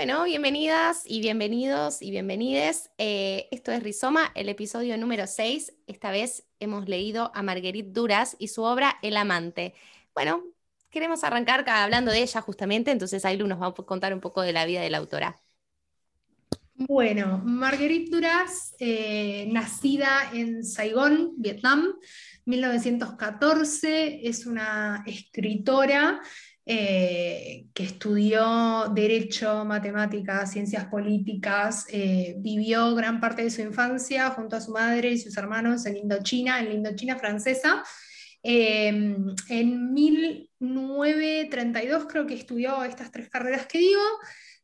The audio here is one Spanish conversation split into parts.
Bueno, bienvenidas y bienvenidos y bienvenides. Eh, esto es Rizoma, el episodio número 6. Esta vez hemos leído a Marguerite Duras y su obra El amante. Bueno, queremos arrancar hablando de ella justamente, entonces Ailu nos va a contar un poco de la vida de la autora. Bueno, Marguerite Duras, eh, nacida en Saigón, Vietnam, 1914, es una escritora eh, que estudió Derecho, Matemáticas, Ciencias Políticas, eh, vivió gran parte de su infancia junto a su madre y sus hermanos en Indochina, en la Indochina francesa. Em, en 1932 creo que estudió estas tres carreras que digo.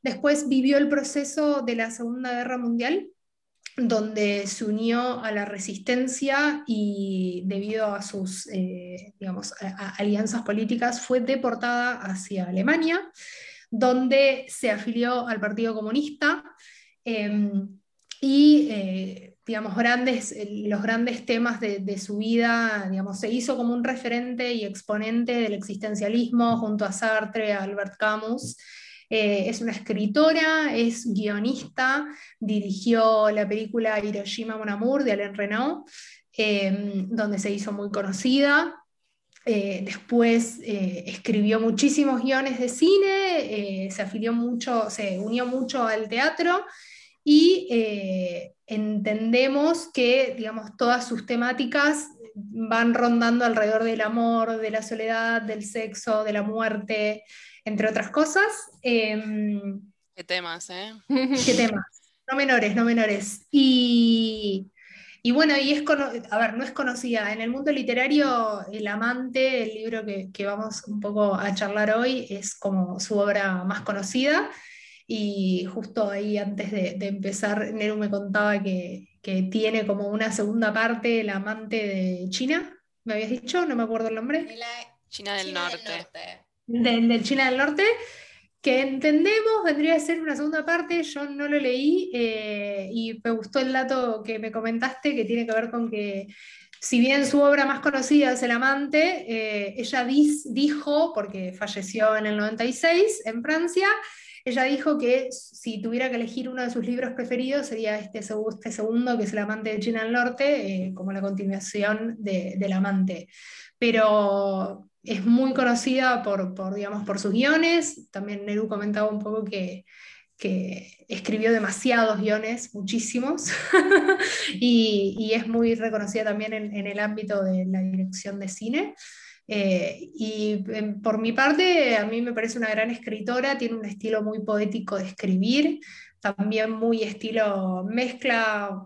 Después vivió el proceso de la Segunda Guerra Mundial donde se unió a la resistencia y debido a sus eh, digamos, alianzas políticas fue deportada hacia Alemania, donde se afilió al Partido Comunista em, y eh, digamos, grandes, los grandes temas de, de, su vida, digamos, se hizo como un referente y exponente del existencialismo junto a Sartre, a Albert Camus. Eh, es una escritora, es guionista, dirigió la película Hiroshima Mon Amour de Alain Renault, em, donde se hizo muy conocida. Eh, después eh, escribió muchísimos guiones de cine, se se unió mucho al teatro y entendemos que digamos, todas sus temáticas van rondando alrededor del amor, de la soledad, del sexo, de la muerte, entre otras cosas. Em, qué temas, ¿eh? Qué temas. No menores, no menores. Y, bueno, y es a ver, no es conocida. En el mundo literario, El Amante, el libro que, vamos un poco a charlar hoy, es como su obra más conocida. Y justo ahí antes de, empezar, Neru me contaba que, tiene como una segunda parte, El Amante de China. ¿Me habías dicho? No me acuerdo el nombre. China del norte del China del Norte, que entendemos vendría a ser una segunda parte, yo no lo leí eh, y me gustó el dato que me comentaste que tiene que ver con que si bien su obra más conocida es El amante, eh, ella dijo, porque falleció en el 96 en Francia, ella dijo que si tuviera que elegir uno de sus libros preferidos sería este, este segundo, que es El amante de China del Norte, eh, como la continuación de, del amante. Pero es muy conocida por, digamos, por sus guiones. También Neru comentaba un poco que, escribió demasiados guiones, muchísimos, y, es muy reconocida también en, el ámbito de la dirección de cine. Eh, y por mi parte, a mí me parece una gran escritora, tiene un estilo muy poético de escribir, también muy estilo mezcla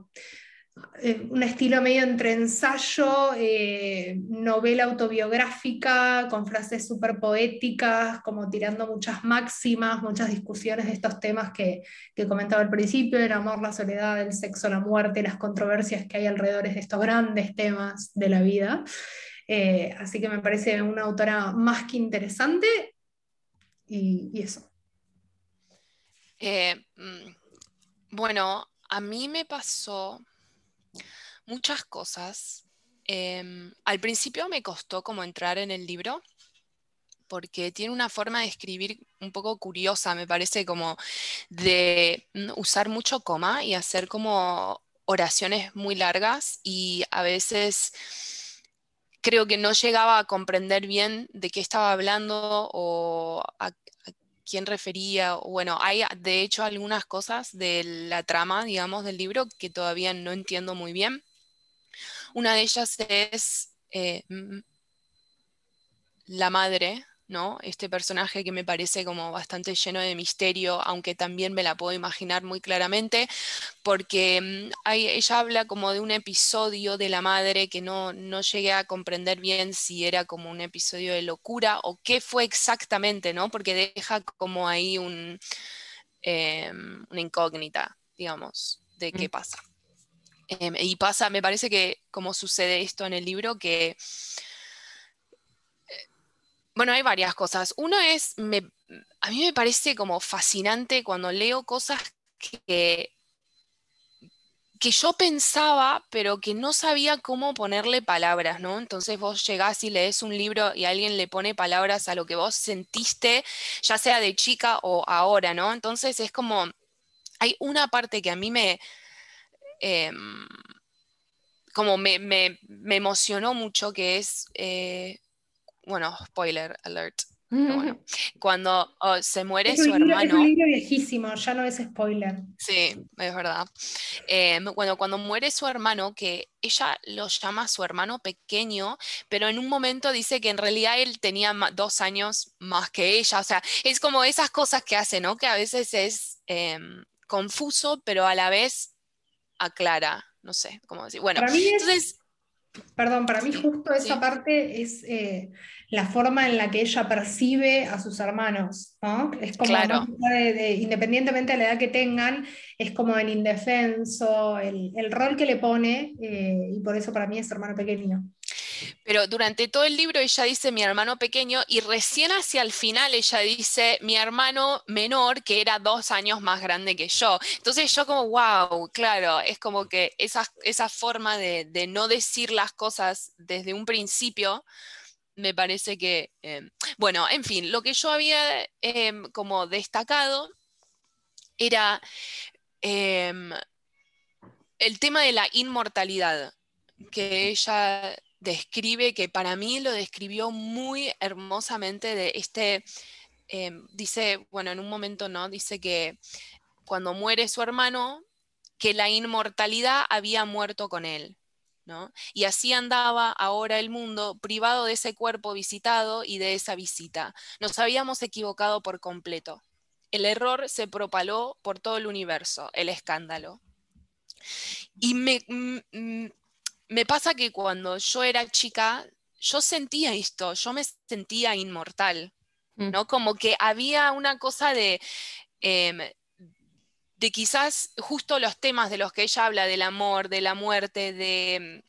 eh, un estilo medio entre ensayo, eh, novela autobiográfica, con frases súper poéticas, como tirando muchas máximas, muchas discusiones de estos temas que, que, comentaba al principio, el amor, la soledad, el sexo, la muerte, las controversias que hay alrededor de estos grandes temas de la vida. Eh, así que me parece una autora más que interesante y, eso. Mm, bueno, a mí me pasó muchas cosas. Em, al principio me costó como entrar en el libro porque tiene una forma de escribir un poco curiosa, me parece como de mm, usar mucho coma y hacer como oraciones muy largas y a veces creo que no llegaba a comprender bien de qué estaba hablando o a, quién refería. Bueno, hay de hecho algunas cosas de la trama, digamos, del libro que todavía no entiendo muy bien. Una de ellas es eh, la madre, ¿no? Este personaje que me parece como bastante lleno de misterio, aunque también me la puedo imaginar muy claramente, porque mm, ella habla como de un episodio de la madre que no, no llegué a comprender bien si era como un episodio de locura o qué fue exactamente, ¿no? Porque deja como ahí un, em, una incógnita, digamos, de qué mm. pasa. Em, y pasa, me parece que como sucede esto en el libro, que, bueno, hay varias cosas. Uno es, a mí me parece como fascinante cuando leo cosas que que yo pensaba, pero que no sabía cómo ponerle palabras, ¿no? Entonces vos llegás y lees un libro y alguien le pone palabras a lo que vos sentiste, ya sea de chica o ahora, ¿no? Entonces es como, hay una parte que a mí me, em, como me, emocionó mucho, que es, eh, bueno, spoiler alert, cuando oh, se muere su hermano. Es un libro viejísimo, ya no es spoiler. Sí, es verdad. Em, bueno, cuando muere su hermano, que ella lo llama su hermano pequeño, pero en un momento dice que en realidad él tenía dos años más que ella. O sea, es como esas cosas que hace, ¿no? Que a veces es em, confuso, pero a la vez aclara. No sé cómo decir. Bueno, entonces. Perdón, para mí justo esa parte es eh, la forma en la que ella percibe a sus hermanos, ¿no? Es como, independientemente de la edad que tengan, es como el indefenso, el, rol que le pone, eh, y por eso para mí es hermano pequeño. Pero durante todo el libro ella dice mi hermano pequeño y recién hacia el final ella dice mi hermano menor que era dos años más grande que yo. Entonces yo como, wow, claro, es como que esa, esa forma de, de no decir las cosas desde un principio me parece que, em, bueno, en fin, lo que yo había em, como destacado era em, el tema de la inmortalidad, que ella describe, que para mí lo describió muy hermosamente de este, dice, bueno, en un momento, ¿no? Dice que cuando muere su hermano, que la inmortalidad había muerto con él. Y así andaba ahora el mundo privado de ese cuerpo visitado y de esa visita. Nos habíamos equivocado por completo. El error se propaló por todo el universo, el escándalo. Y me, mm, mm, me pasa que cuando yo era chica, yo sentía esto, yo me sentía inmortal, mm. ¿no? Como que había una cosa de, em, de quizás justo los temas de los que ella habla, del amor, de la muerte, de,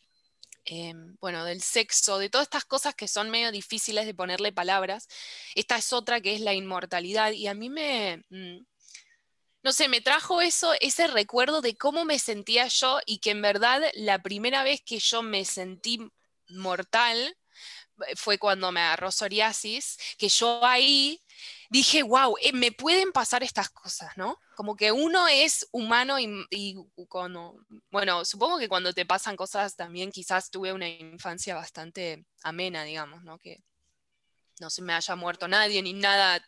em, bueno, del sexo, de todas estas cosas que son medio difíciles de ponerle palabras. Esta es otra que es la inmortalidad y a mí me, mm, no sé, me trajo eso, ese recuerdo de cómo me sentía yo y que en verdad la primera vez que yo me sentí mortal eh, fue cuando me agarró psoriasis, que yo ahí dije, wow, eh, me pueden pasar estas cosas, ¿no? Como que uno es humano y, cuando, bueno, supongo que cuando te pasan cosas también quizás tuve una infancia bastante amena, digamos, ¿no? Que no se me haya muerto nadie ni nada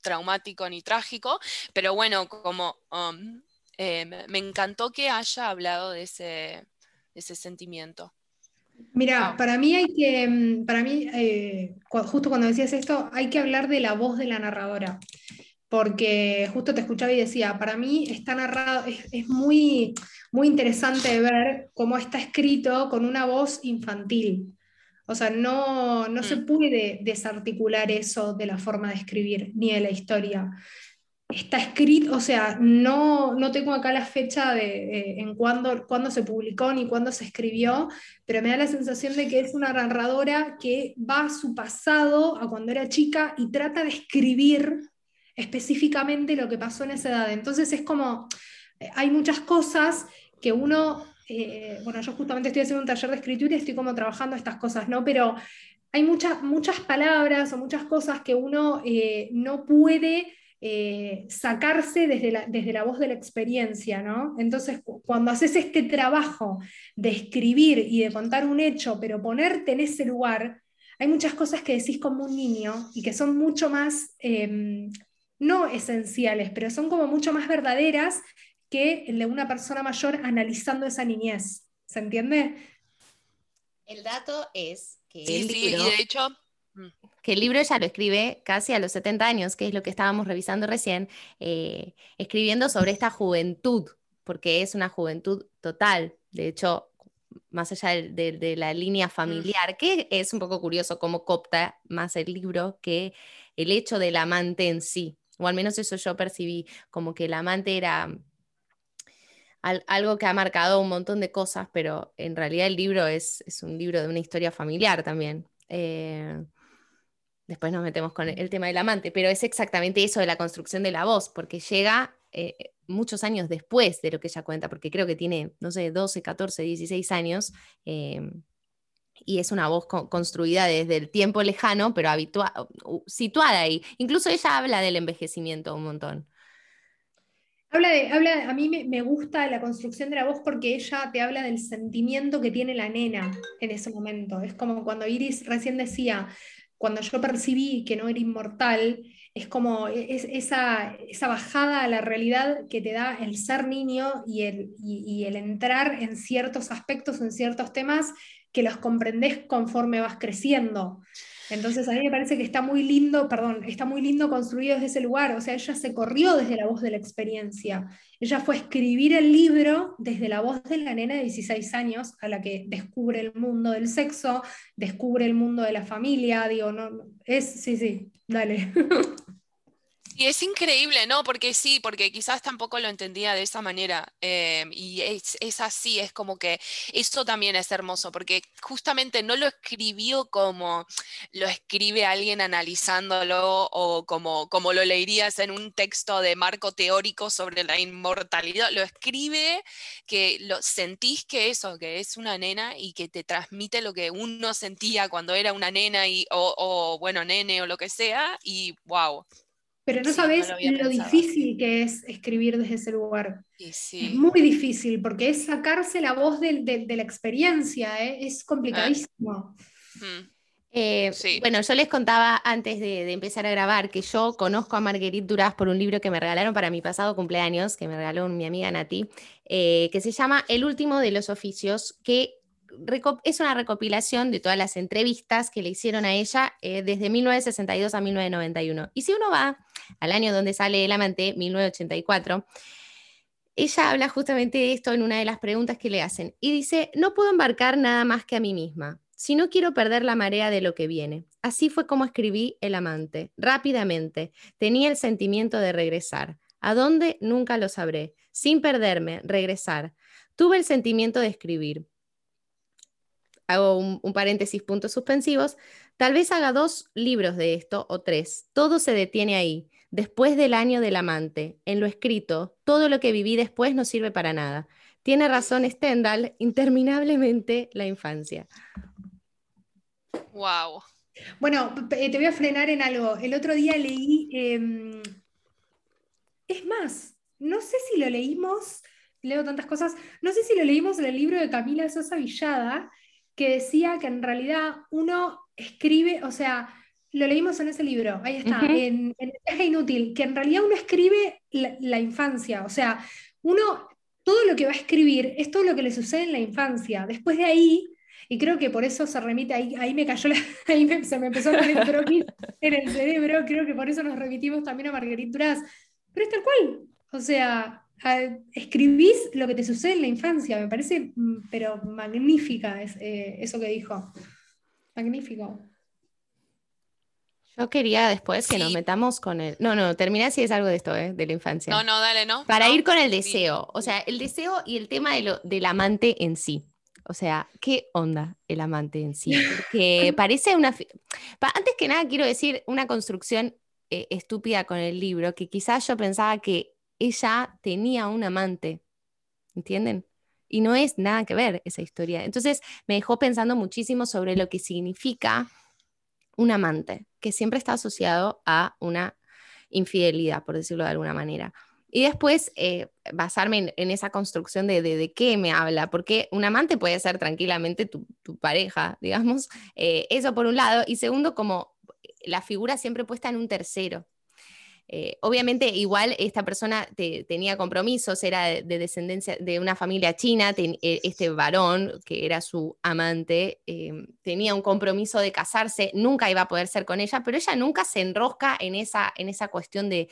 traumático ni trágico, pero bueno, como um, eh, me encantó que haya hablado de ese, de ese sentimiento. Mira, para mí hay que, mm, para mí, eh, justo cuando decías esto, hay que hablar de la voz de la narradora, porque justo te escuchaba y decía, para mí está narrado, es, muy, muy interesante ver cómo está escrito con una voz infantil. O sea, no, no se mm. puede desarticular eso de la forma de escribir ni de la historia está escrito, o sea, no, no tengo acá la fecha de eh, en cuándo, se publicó ni cuándo se escribió, pero me da la sensación de que es una narradora que va a su pasado, a cuando era chica, y trata de escribir específicamente lo que pasó en esa edad. Entonces es como, eh, hay muchas cosas que uno, eh, bueno, yo justamente estoy haciendo un taller de escritura y estoy como trabajando estas cosas, ¿no? Pero hay muchas muchas palabras o muchas cosas que uno no puede eh, sacarse desde la, desde la voz de la experiencia, ¿no? Entonces, cuando haces este trabajo de escribir y de contar un hecho, pero ponerte en ese lugar, hay muchas cosas que decís como un niño y que son mucho más, em, no esenciales, pero son como mucho más verdaderas que el de una persona mayor analizando esa niñez. ¿Se entiende? El dato es que sí, sí, y de hecho. Que el libro ella lo escribe casi a los 70 años, que es lo que estábamos revisando recién, eh, escribiendo sobre esta juventud, porque es una juventud total. De hecho, más allá de, la línea mm. familiar, que es un poco curioso cómo copta más el libro que el hecho del amante en sí, o al menos eso yo percibí, como que el amante era algo que ha marcado un montón de cosas, pero en realidad el libro es, es un libro de una historia familiar también. Eh, Después nos metemos con el tema del amante, pero es exactamente eso de la construcción de la voz, porque llega, eh, muchos años después de lo que ella cuenta, porque creo que tiene, no sé, 12, 14, 16 años. Em, y es una voz construida desde el tiempo lejano, pero situada ahí. Incluso ella habla del envejecimiento un montón. Habla de, habla, a mí me, gusta la construcción de la voz porque ella te habla del sentimiento que tiene la nena en ese momento. Es como cuando Iris recién decía, cuando yo percibí que no era inmortal, es como e, es, esa, esa, bajada a la realidad que te da el ser niño y el, y el entrar en ciertos aspectos, en ciertos temas que los comprendes conforme vas creciendo. Entonces a mí me parece que está muy lindo, perdón, está muy lindo construido desde ese lugar. O sea, ella se corrió desde la voz de la experiencia. Ella fue a escribir el libro desde la voz de la nena de 16 años, a la que descubre el mundo del sexo, descubre el mundo de la familia. Digo, no, es, sí, sí, dale. Y es increíble, ¿no? Porque sí, porque quizás tampoco lo entendía de esa manera. Eh, y es, así, es como que eso también es hermoso, porque justamente no lo escribió como lo escribe alguien analizándolo o como, como lo leerías en un texto de marco teórico sobre la inmortalidad. Lo escribe que lo sentís que eso, que es una nena y que te transmite lo que uno sentía cuando era una nena y, o bueno, nene o lo que sea. Y wow, pero no sabes lo, difícil que es escribir desde ese lugar. Es muy difícil, porque es sacarse la voz de, la experiencia, ¿eh? es complicadísimo. Mm. Eh, bueno, yo les contaba antes de, empezar a grabar que yo conozco a Marguerite Duras por un libro que me regalaron para mi pasado cumpleaños, que me regaló mi amiga Nati, eh, que se llama El último de los oficios, que es una recopilación de todas las entrevistas que le hicieron a ella eh, desde 1962 a 1991. Y si uno va al año donde sale El amante, 1984, ella habla justamente de esto en una de las preguntas que le hacen y dice, no puedo embarcar nada más que a mí misma. Si no quiero perder la marea de lo que viene. Así fue como escribí El amante, rápidamente. Tenía el sentimiento de regresar. ¿A dónde? Nunca lo sabré. Sin perderme, regresar. Tuve el sentimiento de escribir hago un, paréntesis, puntos suspensivos, tal vez haga dos libros de esto o tres. Todo se detiene ahí. Después del año del amante, en lo escrito, todo lo que viví después no sirve para nada. Tiene razón Stendhal, interminablemente la infancia. Wow. Bueno, te voy a frenar en algo. El otro día leí, em, es más, no sé si lo leímos, leo tantas cosas, no sé si lo leímos en el libro de Camila Sosa Villada, que decía que en realidad uno escribe, o sea, lo leímos en ese libro, ahí está, en, El viaje inútil, que en realidad uno escribe la, infancia, o sea, uno, todo lo que va a escribir es todo lo que le sucede en la infancia. Después de ahí, y creo que por eso se remite, ahí, ahí me cayó, ahí se me empezó a poner en el cerebro, creo que por eso nos remitimos también a Marguerite Duras, pero es tal cual, o sea, escribís lo que te sucede en la infancia, me parece, mm, pero magnífica es, eh, eso que dijo. Magnífico. Yo quería después que nos metamos con el. No, no, termina si es algo de esto, ¿eh? de la infancia. No, no, dale, no. Para ir con el deseo. O sea, el deseo y el tema de lo, del amante en sí. O sea, ¿qué onda el amante en sí? Porque parece una. Antes que nada, quiero decir una construcción eh, estúpida con el libro, que quizás yo pensaba que ella tenía un amante, ¿entienden? Y no es nada que ver esa historia. Entonces me dejó pensando muchísimo sobre lo que significa un amante, que siempre está asociado a una infidelidad, por decirlo de alguna manera. Y después eh, basarme en, esa construcción de, de, qué me habla, porque un amante puede ser tranquilamente tu, pareja, digamos, eh, eso por un lado, y segundo, como la figura siempre puesta en un tercero, eh, obviamente, igual esta persona tenía compromisos, era de, descendencia de una familia china, eh, este varón, que era su amante, em, tenía un compromiso de casarse, nunca iba a poder ser con ella, pero ella nunca se enrosca en esa, en esa cuestión de,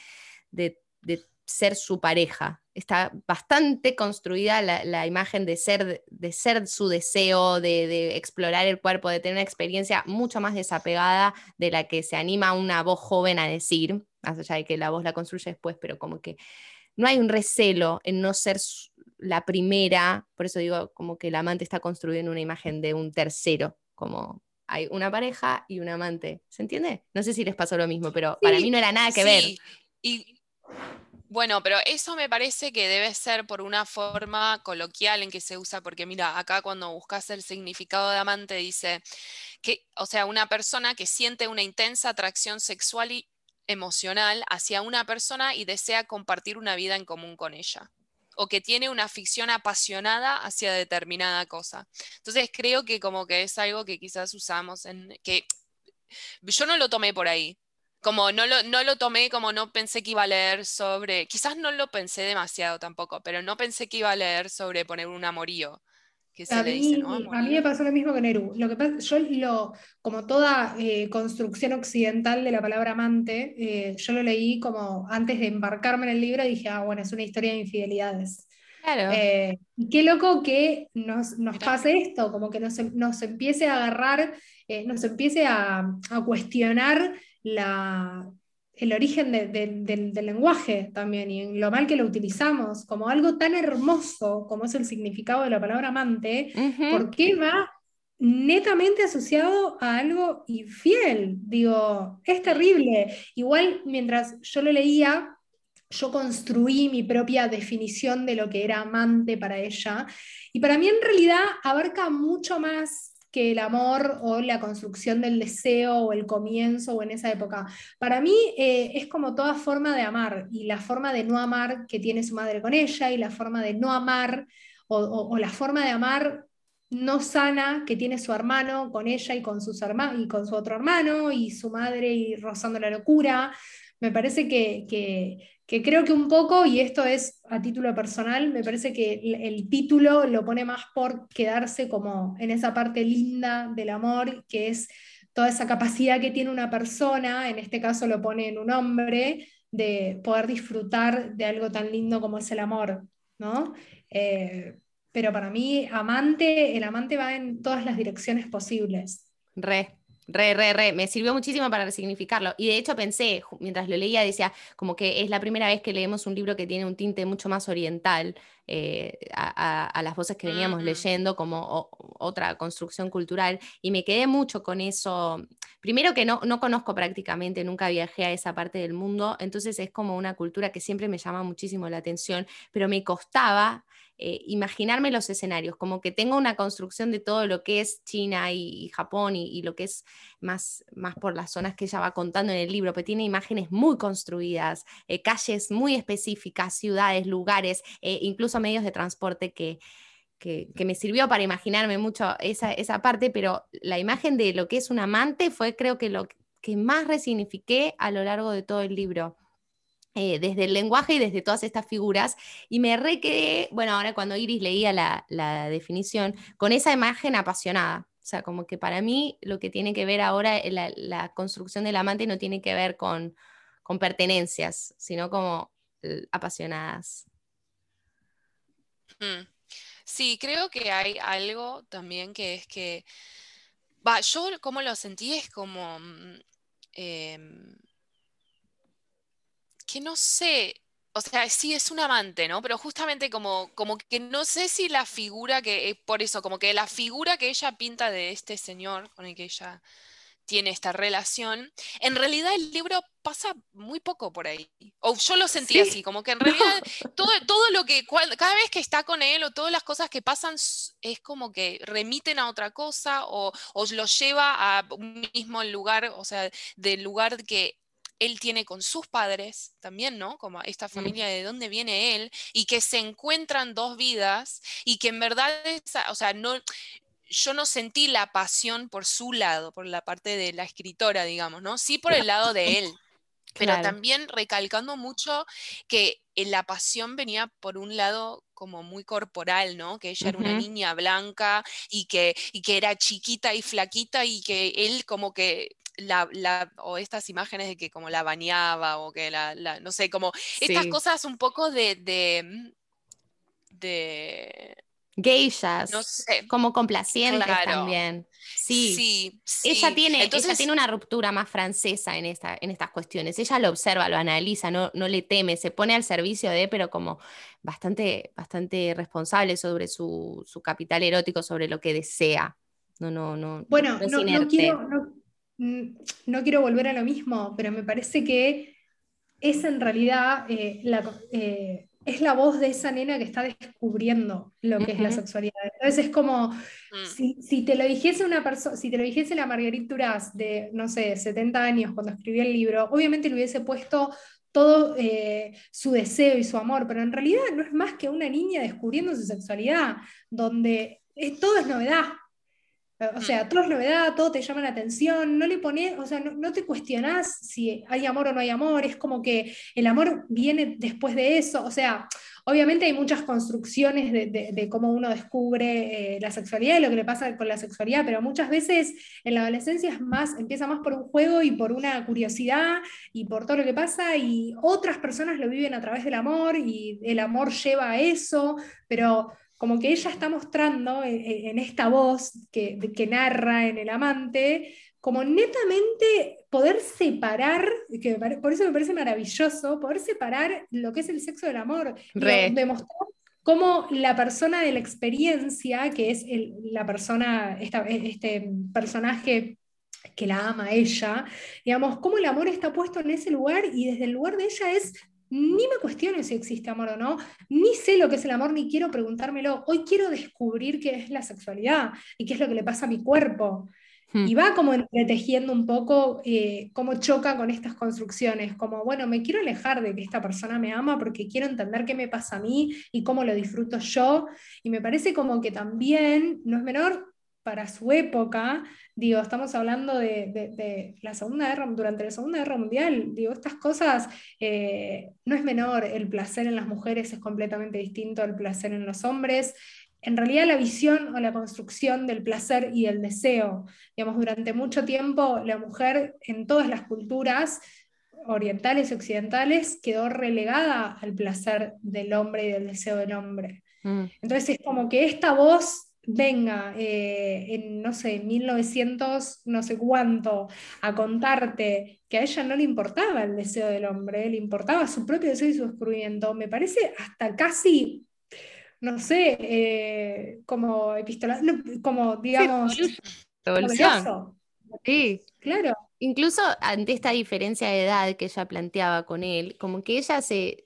ser su pareja. Está bastante construida la, imagen de ser, de ser su deseo, de, explorar el cuerpo, de tener una experiencia mucho más desapegada de la que se anima una voz joven a decir más allá de que la voz la construye después, pero como que no hay un recelo en no ser la primera, por eso digo como que el amante está construyendo una imagen de un tercero, como hay una pareja y un amante, ¿se entiende? No sé si les pasó lo mismo, pero para mí no era nada que ver. Y Bueno, pero eso me parece que debe ser por una forma coloquial en que se usa, porque mira, acá cuando buscas el significado de amante dice que, o sea, una persona que siente una intensa atracción sexual y emocional hacia una persona y desea compartir una vida en común con ella o que tiene una afición apasionada hacia determinada cosa. Entonces creo que como que es algo que quizás usamos que yo no lo tomé por ahí. Como no lo, no lo tomé, como no pensé que iba a leer sobre, quizás no lo pensé demasiado tampoco, pero no pensé que iba a leer sobre poner un amorío a, mí, a mí me pasó lo mismo que Neru. Lo que pasa, yo lo, como toda eh, construcción occidental de la palabra amante, eh, yo lo leí como antes de embarcarme en el libro y dije, ah, bueno, es una historia de infidelidades. Claro. Eh, qué loco que nos, pase esto, como que nos, nos empiece a agarrar, nos empiece a, a cuestionar la, el origen del lenguaje también y en lo mal que lo utilizamos, como algo tan hermoso como es el significado de la palabra amante, ¿por qué va netamente asociado a algo infiel? Digo, es terrible. Igual mientras yo lo leía, yo construí mi propia definición de lo que era amante para ella. Y para mí en realidad abarca mucho más que el amor o la construcción del deseo o el comienzo o en esa época. Para mí eh, es como toda forma de amar y la forma de no amar que tiene su madre con ella y la forma de no amar o, la forma de amar no sana que tiene su hermano con ella y con, sus y con su otro hermano y su madre y rozando la locura. Me parece que, que creo que un poco, y esto es a título personal, me parece que el, título lo pone más por quedarse como en esa parte linda del amor, que es toda esa capacidad que tiene una persona, en este caso lo pone en un hombre, de poder disfrutar de algo tan lindo como es el amor, ¿no? Eh, pero para mí, amante, el amante va en todas las direcciones posibles. Re, Re, re, re, me sirvió muchísimo para resignificarlo. Y de hecho pensé, mientras lo leía, decía, como que es la primera vez que leemos un libro que tiene un tinte mucho más oriental eh, a, las voces que veníamos leyendo, como otra construcción cultural. Y me quedé mucho con eso. Primero que no, no conozco prácticamente, nunca viajé a esa parte del mundo, entonces es como una cultura que siempre me llama muchísimo la atención, pero me costaba eh, imaginarme los escenarios, como que tengo una construcción de todo lo que es China y, Japón y, lo que es más, más por las zonas que ella va contando en el libro, pero tiene imágenes muy construidas, eh, calles muy específicas, ciudades, lugares, eh, incluso medios de transporte que, que, me sirvió para imaginarme mucho esa, esa parte, pero la imagen de lo que es un amante fue creo que lo que más resignifiqué a lo largo de todo el libro. Eh, desde el lenguaje y desde todas estas figuras. Y me requedé, bueno, ahora cuando Iris leía la, definición, con esa imagen apasionada. O sea, como que para mí lo que tiene que ver ahora, la, la construcción del amante no tiene que ver con, con pertenencias, sino como eh, apasionadas. Mm. Sí, creo que hay algo también que es que, yo como lo sentí es como... Mm, em, que no sé, o sea, sí es un amante, ¿no? Pero justamente como, como que no sé si la figura que, eh, por eso, como que la figura que ella pinta de este señor con el que ella tiene esta relación, en realidad el libro pasa muy poco por ahí. O yo lo sentí así, como que en realidad todo, todo lo que, cada vez que está con él o todas las cosas que pasan es como que remiten a otra cosa o, o lo lleva a un mismo lugar, o sea, del lugar que él tiene con sus padres también, ¿no? Como esta familia de dónde viene él, y que se encuentran dos vidas y que en verdad, o sea, no, yo no sentí la pasión por su lado, por la parte de la escritora, digamos, ¿no? Sí por el lado de él, pero también recalcando mucho que eh, la pasión venía por un lado como muy corporal, ¿no? Que ella era una niña blanca y que, y que era chiquita y flaquita y que él como que la, o estas imágenes de que como la bañaba o que la, no sé, como estas cosas un poco de, de, mm, de geishas, como complacientes también. Sí, sí, Ella, tiene, Entonces, tiene una ruptura más francesa en, esta, en estas cuestiones. Ella lo observa, lo analiza, no, no le teme, se pone al servicio de, pero como bastante, bastante responsable sobre su, su capital erótico, sobre lo que desea. No, no, no. Bueno, no, quiero, Mm, no quiero volver a lo mismo, pero me parece que es en realidad eh, la, eh, es la voz de esa nena que está descubriendo lo que es la sexualidad. Entonces es como, mm. si, te lo dijese una persona, si te lo dijese la Marguerite Duras de, no sé, 70 años cuando escribió el libro, obviamente le hubiese puesto todo eh, su deseo y su amor, pero en realidad no es más que una niña descubriendo su sexualidad, donde todo es novedad. O sea, mm. todo es novedad, todo te llama la atención, no le pones, o sea, no, te cuestionás si hay amor o no hay amor, es como que el amor viene después de eso, o sea, obviamente hay muchas construcciones de, cómo uno descubre eh, la sexualidad y lo que le pasa con la sexualidad, pero muchas veces en la adolescencia es más, empieza más por un juego y por una curiosidad y por todo lo que pasa y otras personas lo viven a través del amor y el amor lleva a eso, pero como que ella está mostrando eh, eh, en, esta voz que, que, narra en El amante, como netamente poder separar, que por eso me parece maravilloso, poder separar lo que es el sexo del amor, demostrar cómo la persona de la experiencia, que es la persona, este personaje que la ama ella, digamos, cómo el amor está puesto en ese lugar y desde el lugar de ella es ni me cuestiono si existe amor o no, ni sé lo que es el amor, ni quiero preguntármelo. Hoy quiero descubrir qué es la sexualidad y qué es lo que le pasa a mi cuerpo. Hmm. Y va como entretejiendo un poco eh, cómo choca con estas construcciones, como, bueno, me quiero alejar de que esta persona me ama porque quiero entender qué me pasa a mí y cómo lo disfruto yo. Y me parece como que también, no es menor, para su época, digo, estamos hablando de, la Segunda Guerra, durante la Segunda Guerra Mundial, digo, estas cosas eh, no es menor, el placer en las mujeres es completamente distinto al placer en los hombres. En realidad la visión o la construcción del placer y el deseo, digamos, durante mucho tiempo la mujer en todas las culturas orientales y occidentales quedó relegada al placer del hombre y del deseo del hombre. Mm. Entonces es como que esta voz venga eh, en, no sé, 1900, no sé cuánto, a contarte que a ella no le importaba el deseo del hombre, le importaba su propio deseo y su descubrimiento, me parece hasta casi, no sé, eh, como epistolar, como digamos... Sí, claro. Incluso ante esta diferencia de edad que ella planteaba con él, como que ella se,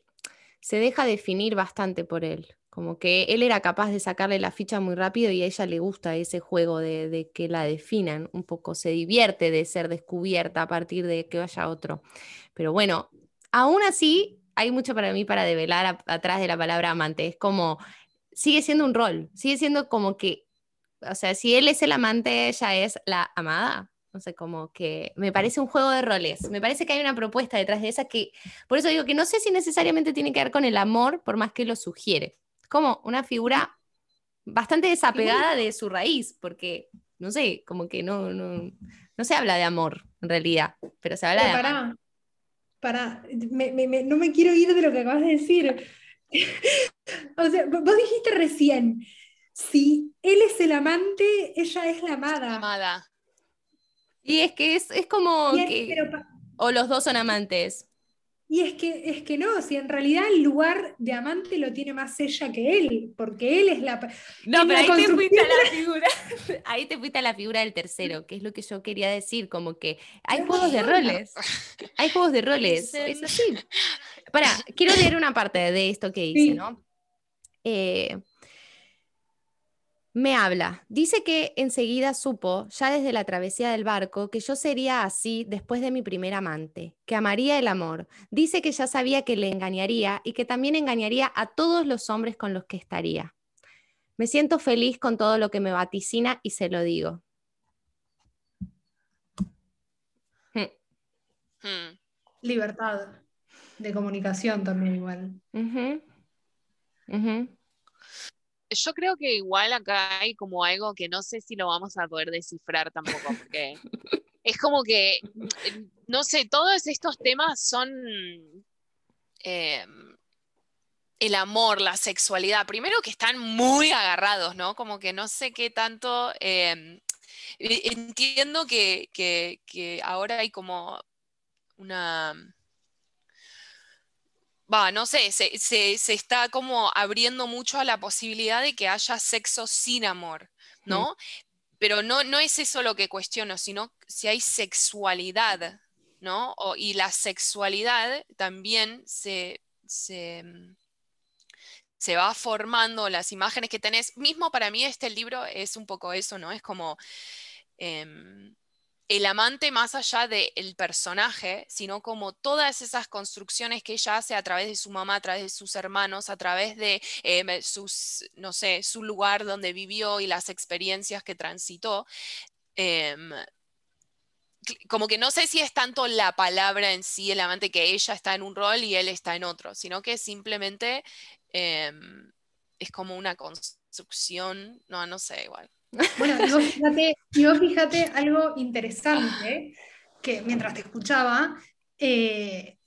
se deja definir bastante por él. Como que él era capaz de sacarle la ficha muy rápido y a ella le gusta ese juego de, que la definan un poco, se divierte de ser descubierta a partir de que vaya otro. Pero bueno, aún así hay mucho para mí para develar atrás de la palabra amante. Es como, sigue siendo un rol, sigue siendo como que, o sea, si él es el amante, ella es la amada. No sé, como que me parece un juego de roles. Me parece que hay una propuesta detrás de esa que, por eso digo que no sé si necesariamente tiene que ver con el amor, por más que lo sugiere como una figura bastante desapegada de su raíz, porque, no sé, como que no, no, se habla de amor en realidad, pero se habla de para, Para, no me quiero ir de lo que acabas de decir. o sea, vos dijiste recién, si él es el amante, ella es la amada. amada. Y es que es, como que... o los dos son amantes. Y es que, es que no, si en realidad el lugar de amante lo tiene más ella que él, porque él es la. No, pero ahí te fuiste a la figura. ahí te fuiste a la figura del tercero, que es lo que yo quería decir, como que hay juegos de roles. Hay juegos de roles. Es así. Para, quiero leer una parte de esto que dice, ¿no? Eh, me habla. Dice que enseguida supo, ya desde la travesía del barco, que yo sería así después de mi primer amante, que amaría el amor. Dice que ya sabía que le engañaría y que también engañaría a todos los hombres con los que estaría. Me siento feliz con todo lo que me vaticina y se lo digo. Hmm. Hmm. Libertad de comunicación también igual yo creo que igual acá hay como algo que no sé si lo vamos a poder descifrar tampoco, porque es como que, mm, no sé, todos estos temas son em, el amor, la sexualidad, primero que están muy agarrados, ¿no? Como que no sé qué tanto... Em, e, entiendo que, que ahora hay como una va, no sé, se, está como abriendo mucho a la posibilidad de que haya sexo sin amor, ¿no? Pero no, no es eso lo que cuestiono, sino si hay sexualidad ¿no? y la sexualidad también se, se, va formando, las imágenes que tenés. Mismo para mí este libro es un poco eso, ¿no? Es como... Em, el amante más allá del personaje, sino como todas esas construcciones que ella hace a través de su mamá, a través de sus hermanos, a través de em, sus, no sé, su lugar donde vivió y las experiencias que transitó. Em, como que no sé si es tanto la palabra en sí, el amante, que ella está en un rol y él está en otro, sino que simplemente em, es como una construcción, no, no sé, igual. Bueno, yo fíjate, yo fíjate algo interesante que mientras te escuchaba, eh,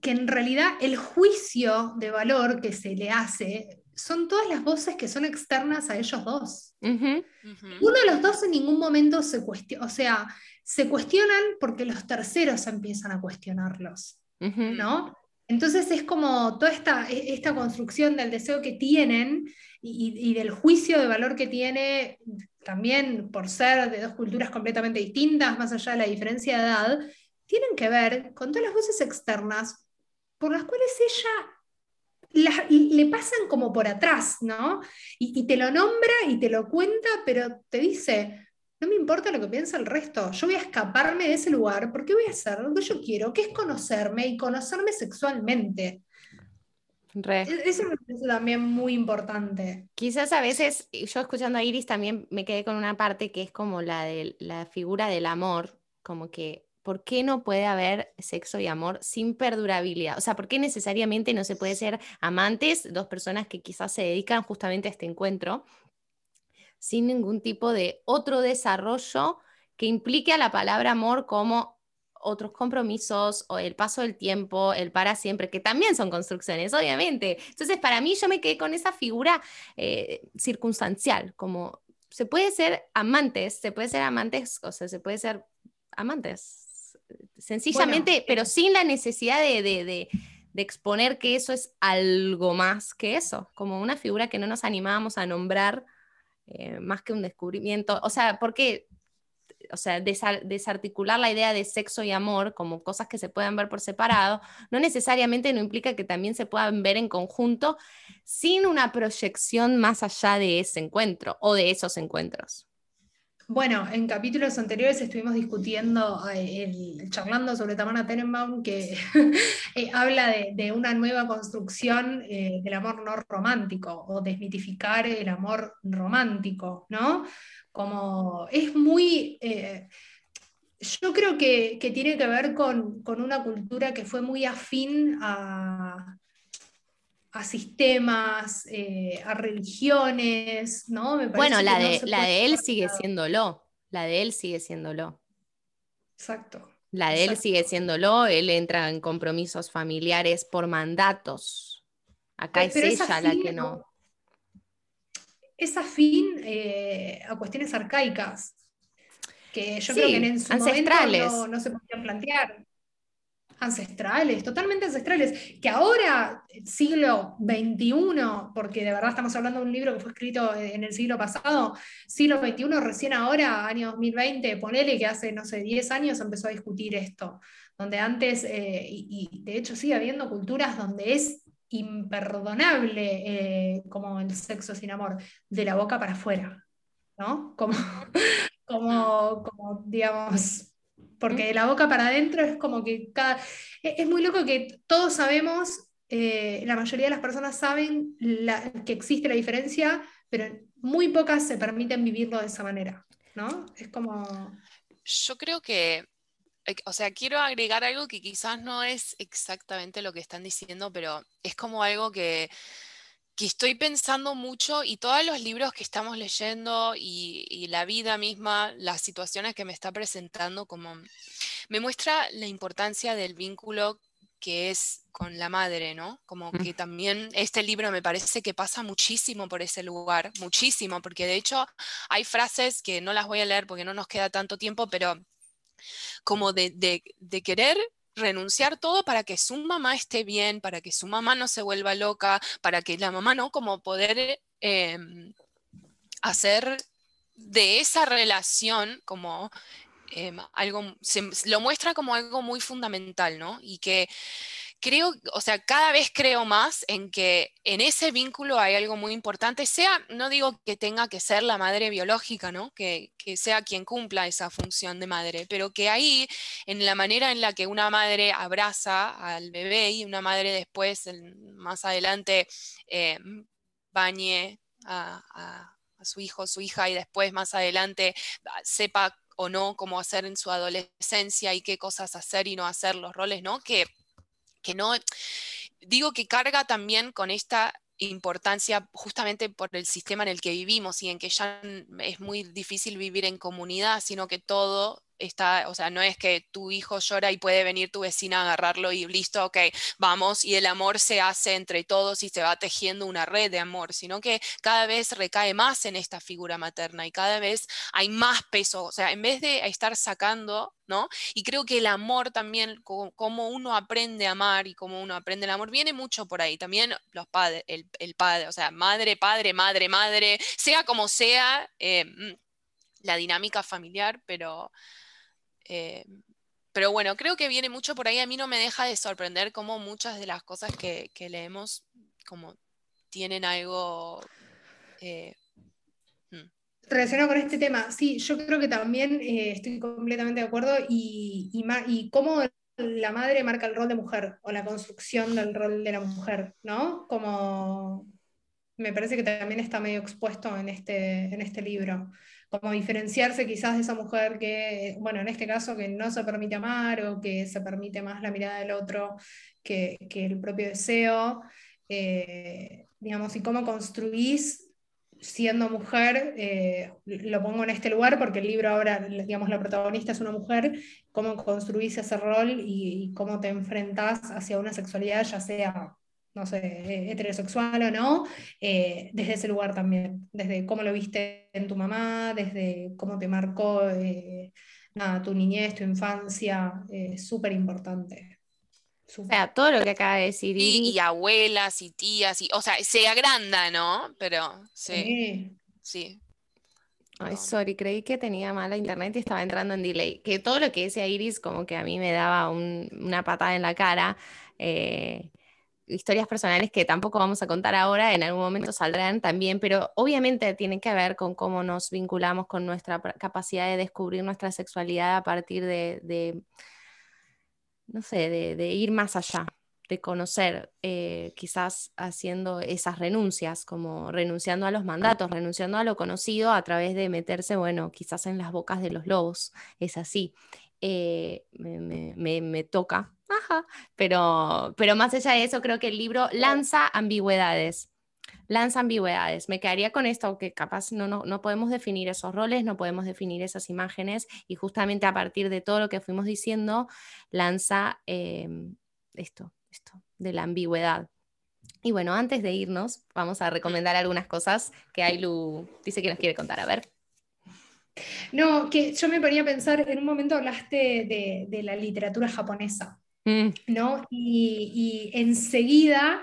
que en realidad el juicio de valor que se le hace son todas las voces que son externas a ellos dos. Uno de los dos en ningún momento se cuestiona, o sea, se cuestionan porque los terceros empiezan a cuestionarlos, ¿no? Entonces es como toda esta, e, esta construcción del deseo que tienen y, del juicio de valor que tiene, también por ser de dos culturas completamente distintas, más allá de la diferencia de edad, tienen que ver con todas las voces externas por las cuales ella le pasan como por atrás, ¿no? Y, y, te lo nombra y te lo cuenta, pero te dice, no me importa lo que piensa el resto, yo voy a escaparme de ese lugar porque voy a hacer lo que yo quiero, que es conocerme y conocerme sexualmente. E-, eso me parece también muy importante. Quizás a veces, yo escuchando a Iris también me quedé con una parte que es como la de la figura del amor, como que, ¿por qué no puede haber sexo y amor sin perdurabilidad? O sea, ¿por qué necesariamente no se puede ser amantes, dos personas que quizás se dedican justamente a este encuentro, sin ningún tipo de otro desarrollo que implique a la palabra amor como otros compromisos o el paso del tiempo, el para siempre, que también son construcciones, obviamente. Entonces, para mí yo me quedé con esa figura eh, circunstancial, como se puede ser amantes, se puede ser amantes, o sea, se puede ser amantes, sencillamente, pero sin la necesidad de, exponer que eso es algo más que eso, como una figura que no nos animábamos a nombrar eh, más que un descubrimiento. O sea, porque o sea, desarticular la idea de sexo y amor como cosas que se puedan ver por separado, no necesariamente no implica que también se puedan ver en conjunto sin una proyección más allá de ese encuentro o de esos encuentros. Bueno, en capítulos anteriores estuvimos discutiendo, eh, charlando sobre Tamara Tenenbaum, que eh, habla de, una nueva construcción eh, del amor no romántico o desmitificar el amor romántico, ¿no? Como es muy... yo creo que, tiene que ver con, con, una cultura que fue muy afín a, a sistemas, eh, a religiones, ¿no? bueno, la, de, la de él sigue siéndolo, la de él sigue siéndolo. Exacto. La de él sigue siéndolo, él entra en compromisos familiares por mandatos. Acá es ella la que no. Es afín eh, a cuestiones arcaicas, que yo creo que en su momento no se podían plantear ancestrales, totalmente ancestrales, que ahora, siglo XXI, porque de verdad estamos hablando de un libro que fue escrito en el siglo pasado, siglo XXI, recién ahora, año 2020, ponele que hace, no sé, 10 años empezó a discutir esto, donde antes, eh, y, de hecho sigue habiendo culturas donde es imperdonable eh, como el sexo sin amor, de la boca para afuera, ¿no? Como, como, como digamos, porque de la boca para adentro es como que cada... E-, es muy loco que todos sabemos, eh, la mayoría de las personas saben que existe la diferencia, pero muy pocas se permiten vivirlo de esa manera, ¿no? Es como... Yo creo que, eh, o sea, quiero agregar algo que quizás no es exactamente lo que están diciendo, pero es como algo que que estoy pensando mucho y todos los libros que estamos leyendo y, la vida misma, las situaciones que me está presentando, como me muestra la importancia del vínculo que es con la madre, ¿no? Como que también este libro me parece que pasa muchísimo por ese lugar, muchísimo, porque de hecho hay frases que no las voy a leer porque no nos queda tanto tiempo, pero como de, de, de querer renunciar todo para que su mamá esté bien, para que su mamá no se vuelva loca, para que la mamá no como poder em, hacer de esa relación como em, algo, lo muestra como algo muy fundamental, ¿no? Y que creo, o sea, cada vez creo más en que en ese vínculo hay algo muy importante, sea, no digo que tenga que ser la madre biológica, ¿no? Que, sea quien cumpla esa función de madre, pero que ahí, en la manera en la que una madre abraza al bebé y una madre después, más adelante, eh, bañe a, a su hijo, su hija y después más adelante sepa o no cómo hacer en su adolescencia y qué cosas hacer y no hacer los roles, ¿no? Que que no, digo que carga también con esta importancia justamente por el sistema en el que vivimos y en que ya es muy difícil vivir en comunidad, sino que todo o sea, no es que tu hijo llora y puede venir tu vecina a agarrarlo y listo, ok, vamos, y el amor se hace entre todos y se va tejiendo una red de amor, sino que cada vez recae más en esta figura materna y cada vez hay más peso, o sea, en vez de estar sacando, ¿no? Y creo que el amor también, como uno aprende a amar y como uno aprende el amor, viene mucho por ahí, también los padres, el, padre, o sea, madre, padre, madre, madre, sea como sea. Eh, mm, la dinámica familiar, pero eh, pero bueno, creo que viene mucho por ahí. A mí no me deja de sorprender cómo muchas de las cosas que, leemos como tienen algo... Eh, hmm. Relacionado con este tema, sí, yo creo que también eh, estoy completamente de acuerdo y, y, y cómo la madre marca el rol de mujer o la construcción del rol de la mujer, ¿no? Como me parece que también está medio expuesto en este, en este libro como diferenciarse quizás de esa mujer que, bueno, en este caso que no se permite amar o que se permite más la mirada del otro que, el propio deseo, eh, digamos, y cómo construís siendo mujer, eh, lo pongo en este lugar porque el libro ahora, digamos, la protagonista es una mujer, cómo construís ese rol y, y cómo te enfrentás hacia una sexualidad, ya sea no sé, eh, heterosexual o no, eh, desde ese lugar también, desde cómo lo viste en tu mamá, desde cómo te marcó eh, tu niñez, tu infancia, súper importante. O sea, todo lo que acaba de decir. Y, abuelas y tías, y, o sea, se agranda, ¿no? Pero sí. Sí. Ay, sorry, creí que tenía mala internet y estaba entrando en delay. Que todo lo que decía Iris como que a mí me daba una patada en la cara historias personales que tampoco vamos a contar ahora, en algún momento saldrán también, pero obviamente tienen que ver con cómo nos vinculamos con nuestra capacidad de descubrir nuestra sexualidad a partir de, no sé, de, ir más allá, de conocer, eh, quizás haciendo esas renuncias, como renunciando a los mandatos, renunciando a lo conocido a través de meterse, bueno, quizás en las bocas de los lobos, es así. Eh, me, toca, Ajá. Pero, pero más allá de eso, creo que el libro lanza ambigüedades. Lanza ambigüedades. Me quedaría con esto, que capaz no, no, podemos definir esos roles, no podemos definir esas imágenes, y justamente a partir de todo lo que fuimos diciendo, lanza em, esto, esto, de la ambigüedad. Y bueno, antes de irnos, vamos a recomendar algunas cosas que Ailu dice que nos quiere contar. A ver. No, que yo me ponía a pensar, en un momento hablaste de, la literatura japonesa, mm. ¿no? Y, enseguida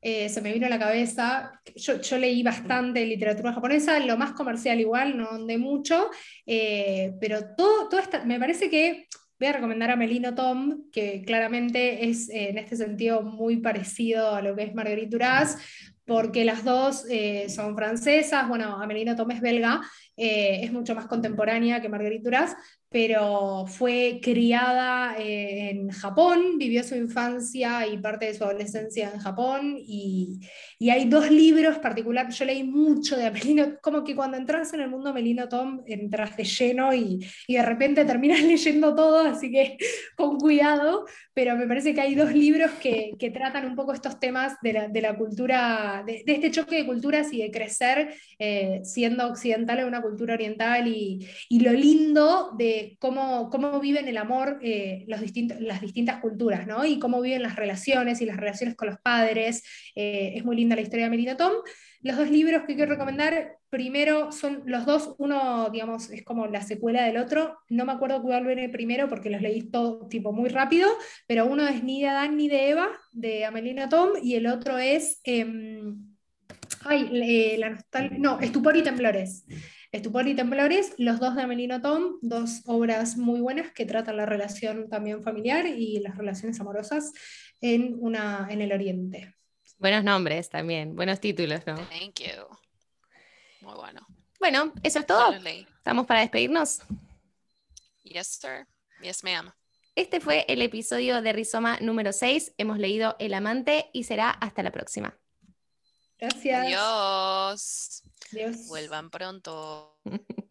eh, se me vino a la cabeza, yo, leí bastante literatura japonesa, lo más comercial igual, no de mucho, eh, pero todo, todo me parece que voy a recomendar a Melino Tom, que claramente es eh, en este sentido muy parecido a lo que es Marguerite Duras, porque las dos son francesas, bueno, Amelino Tom es belga, es mucho más contemporánea que Marguerite Duras, pero fue criada eh, en Japón, vivió su infancia y parte de su adolescencia en Japón, y, y hay dos libros particulares, yo leí mucho de Amelino, como que cuando entras en el mundo Amelino Tom, entras de lleno y, y de repente terminas leyendo todo, así que con cuidado, pero me parece que hay dos libros que, que tratan un poco estos temas de la, de la cultura, de, de, este choque de culturas y de crecer eh, siendo occidental en una cultura oriental y, y lo lindo de cómo, cómo viven el amor eh, los distintos, las distintas culturas, ¿no? Y cómo viven las relaciones y las relaciones con los padres. Eh, es muy linda la historia de Melina Tom. Los dos libros que quiero recomendar, primero son los dos, uno, digamos, es como la secuela del otro. No me acuerdo cuál viene primero porque los leí todo tipo muy rápido, pero uno es Ni de Adán ni de Eva, de Amelina Tom, y el otro es... Em, ay, eh, la nostalgia, no, Estupor y Temblores, Estupor y Temblores, los dos de Amelino Tom, dos obras muy buenas que tratan la relación también familiar y las relaciones amorosas en, una, en el Oriente. Buenos nombres también, buenos títulos, ¿no? Thank you. Muy bueno. Bueno, eso es todo. Totally. ¿Estamos para despedirnos? Yes, sir. Yes, ma'am. Este fue el episodio de Rizoma número 6. Hemos leído El amante y será hasta la próxima. Gracias. Adiós. Adiós. Vuelvan pronto.